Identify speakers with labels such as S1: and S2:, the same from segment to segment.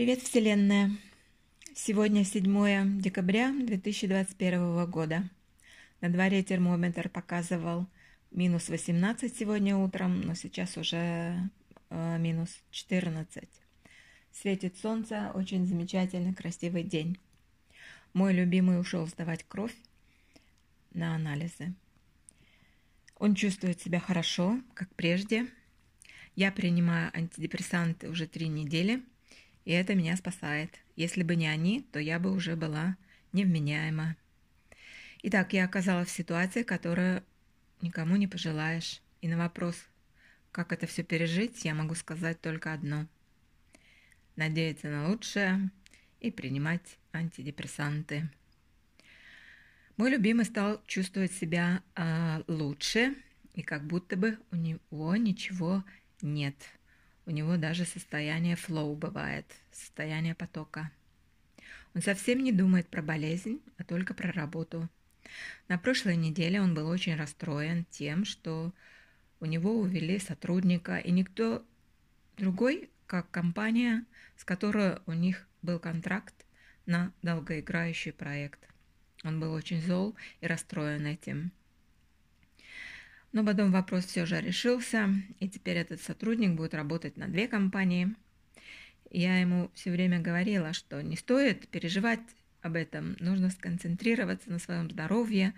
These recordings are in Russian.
S1: Привет, Вселенная! Сегодня 7 декабря 2021 года. На дворе термометр показывал минус 18 сегодня утром, но сейчас уже э, минус 14. Светит солнце, очень замечательный, красивый день. Мой любимый ушел сдавать кровь на анализы. Он чувствует себя хорошо, как прежде. Я принимаю антидепрессанты уже три недели – и это меня спасает. Если бы не они, то я бы уже была невменяема. Итак, я оказалась в ситуации, которую никому не пожелаешь. И на вопрос, как это все пережить, я могу сказать только одно. Надеяться на лучшее и принимать антидепрессанты. Мой любимый стал чувствовать себя э, лучше, и как будто бы у него ничего нет – у него даже состояние флоу бывает, состояние потока. Он совсем не думает про болезнь, а только про работу. На прошлой неделе он был очень расстроен тем, что у него увели сотрудника, и никто другой, как компания, с которой у них был контракт на долгоиграющий проект. Он был очень зол и расстроен этим. Но потом вопрос все же решился, и теперь этот сотрудник будет работать на две компании. Я ему все время говорила, что не стоит переживать об этом, нужно сконцентрироваться на своем здоровье,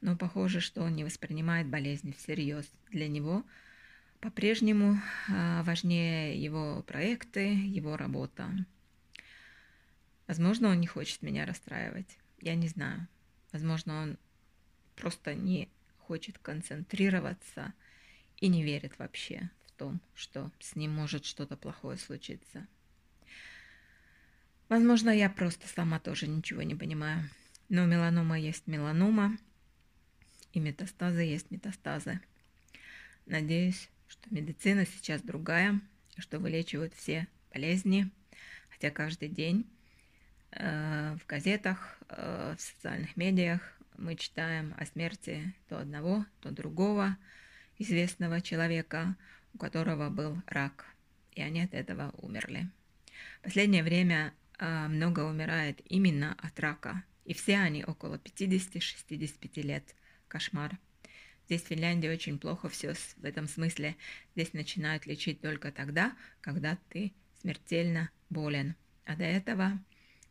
S1: но похоже, что он не воспринимает болезнь всерьез. Для него по-прежнему а, важнее его проекты, его работа. Возможно, он не хочет меня расстраивать. Я не знаю. Возможно, он просто не хочет концентрироваться и не верит вообще в том, что с ним может что-то плохое случиться. Возможно, я просто сама тоже ничего не понимаю. Но меланома есть меланома, и метастазы есть метастазы. Надеюсь, что медицина сейчас другая, и что вылечивают все болезни, хотя каждый день э, в газетах, э, в социальных медиах мы читаем о смерти то одного, то другого известного человека, у которого был рак, и они от этого умерли. В последнее время э, много умирает именно от рака, и все они около 50-65 лет. Кошмар. Здесь в Финляндии очень плохо все в этом смысле. Здесь начинают лечить только тогда, когда ты смертельно болен. А до этого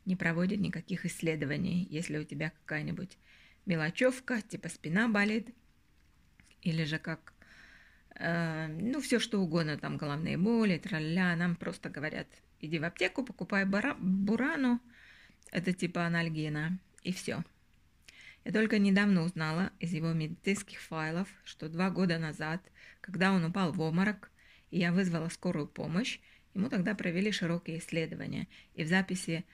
S1: не проводят никаких исследований, если у тебя какая-нибудь мелочевка, типа спина болит, или же как, э, ну, все что угодно, там головные боли, тролля, нам просто говорят, иди в аптеку, покупай бара, бурану, это типа анальгина, и все. Я только недавно узнала из его медицинских файлов, что два года назад, когда он упал в обморок, и я вызвала скорую помощь, ему тогда провели широкие исследования, и в записи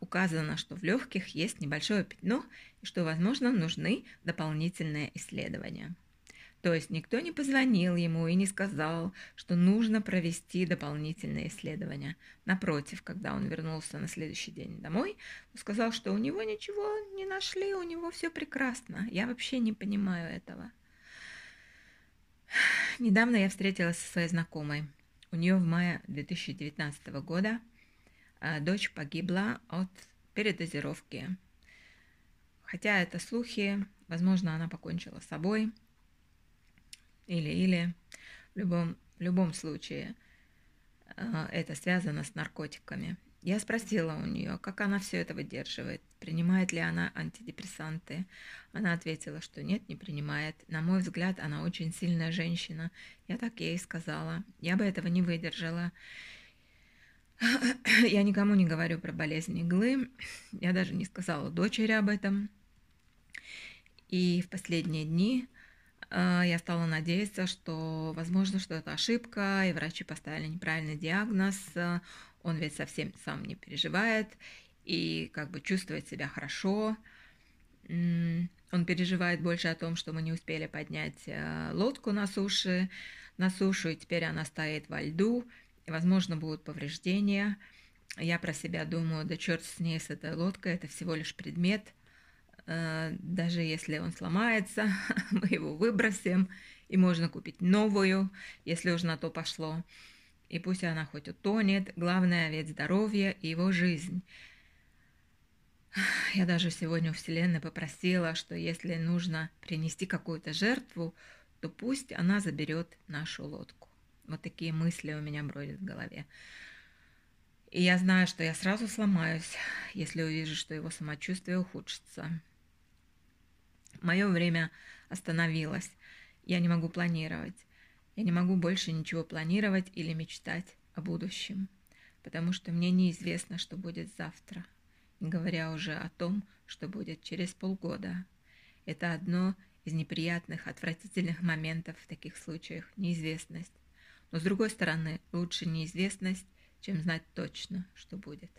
S1: указано, что в легких есть небольшое пятно и что, возможно, нужны дополнительные исследования. То есть никто не позвонил ему и не сказал, что нужно провести дополнительные исследования. Напротив, когда он вернулся на следующий день домой, он сказал, что у него ничего не нашли, у него все прекрасно. Я вообще не понимаю этого. Недавно я встретилась со своей знакомой. У нее в мае 2019 года а дочь погибла от передозировки. Хотя это слухи, возможно, она покончила с собой. Или-или. В любом, в любом случае а, это связано с наркотиками. Я спросила у нее, как она все это выдерживает, принимает ли она антидепрессанты. Она ответила, что нет, не принимает. На мой взгляд, она очень сильная женщина. Я так ей сказала. Я бы этого не выдержала. Я никому не говорю про болезнь иглы. Я даже не сказала дочери об этом. И в последние дни э, я стала надеяться, что, возможно, что это ошибка, и врачи поставили неправильный диагноз. Он ведь совсем сам не переживает и как бы чувствует себя хорошо. Он переживает больше о том, что мы не успели поднять э, лодку на суше, на сушу, и теперь она стоит во льду, возможно, будут повреждения. Я про себя думаю, да черт с ней, с этой лодкой, это всего лишь предмет. Э, даже если он сломается, мы его выбросим, и можно купить новую, если уж на то пошло. и пусть она хоть утонет, главное ведь здоровье и его жизнь. Я даже сегодня у Вселенной попросила, что если нужно принести какую-то жертву, то пусть она заберет нашу лодку. Вот такие мысли у меня бродят в голове. И я знаю, что я сразу сломаюсь, если увижу, что его самочувствие ухудшится. Мое время остановилось. Я не могу планировать. Я не могу больше ничего планировать или мечтать о будущем, потому что мне неизвестно, что будет завтра, не говоря уже о том, что будет через полгода. Это одно из неприятных, отвратительных моментов в таких случаях – неизвестность. Но с другой стороны, лучше неизвестность, чем знать точно, что будет.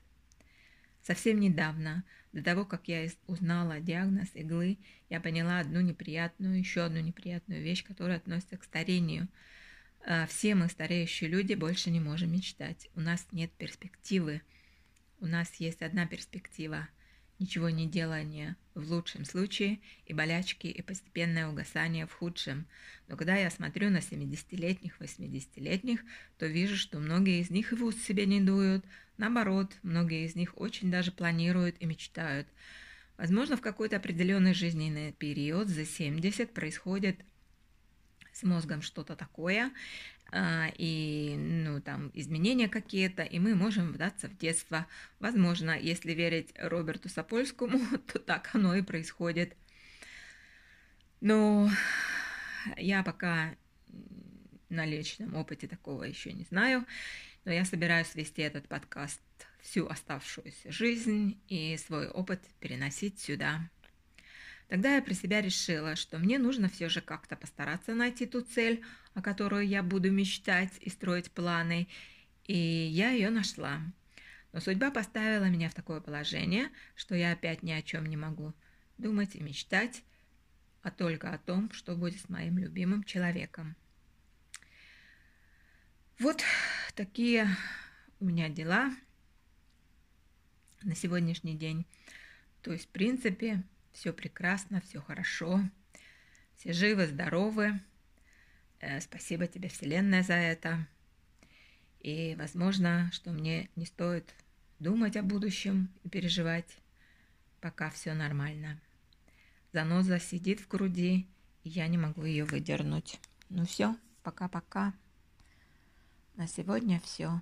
S1: Совсем недавно, до того, как я узнала диагноз иглы, я поняла одну неприятную, еще одну неприятную вещь, которая относится к старению. А, все мы, стареющие люди, больше не можем мечтать. У нас нет перспективы. У нас есть одна перспектива – ничего не делание в лучшем случае и болячки и постепенное угасание в худшем. Но когда я смотрю на 70-летних, 80-летних, то вижу, что многие из них и в уст себе не дуют. Наоборот, многие из них очень даже планируют и мечтают. Возможно, в какой-то определенный жизненный период за 70 происходит с мозгом что-то такое, и ну, там изменения какие-то, и мы можем вдаться в детство. Возможно, если верить Роберту Сапольскому, то так оно и происходит. Но я пока на личном опыте такого еще не знаю, но я собираюсь вести этот подкаст всю оставшуюся жизнь и свой опыт переносить сюда. Тогда я про себя решила, что мне нужно все же как-то постараться найти ту цель, о которой я буду мечтать и строить планы, и я ее нашла. Но судьба поставила меня в такое положение, что я опять ни о чем не могу думать и мечтать, а только о том, что будет с моим любимым человеком. Вот такие у меня дела на сегодняшний день. То есть, в принципе, все прекрасно, все хорошо, все живы, здоровы. Э, спасибо тебе, Вселенная, за это. И, возможно, что мне не стоит думать о будущем и переживать, пока все нормально. Заноза сидит в груди, и я не могу ее выдернуть. Ну все, пока-пока. На сегодня все.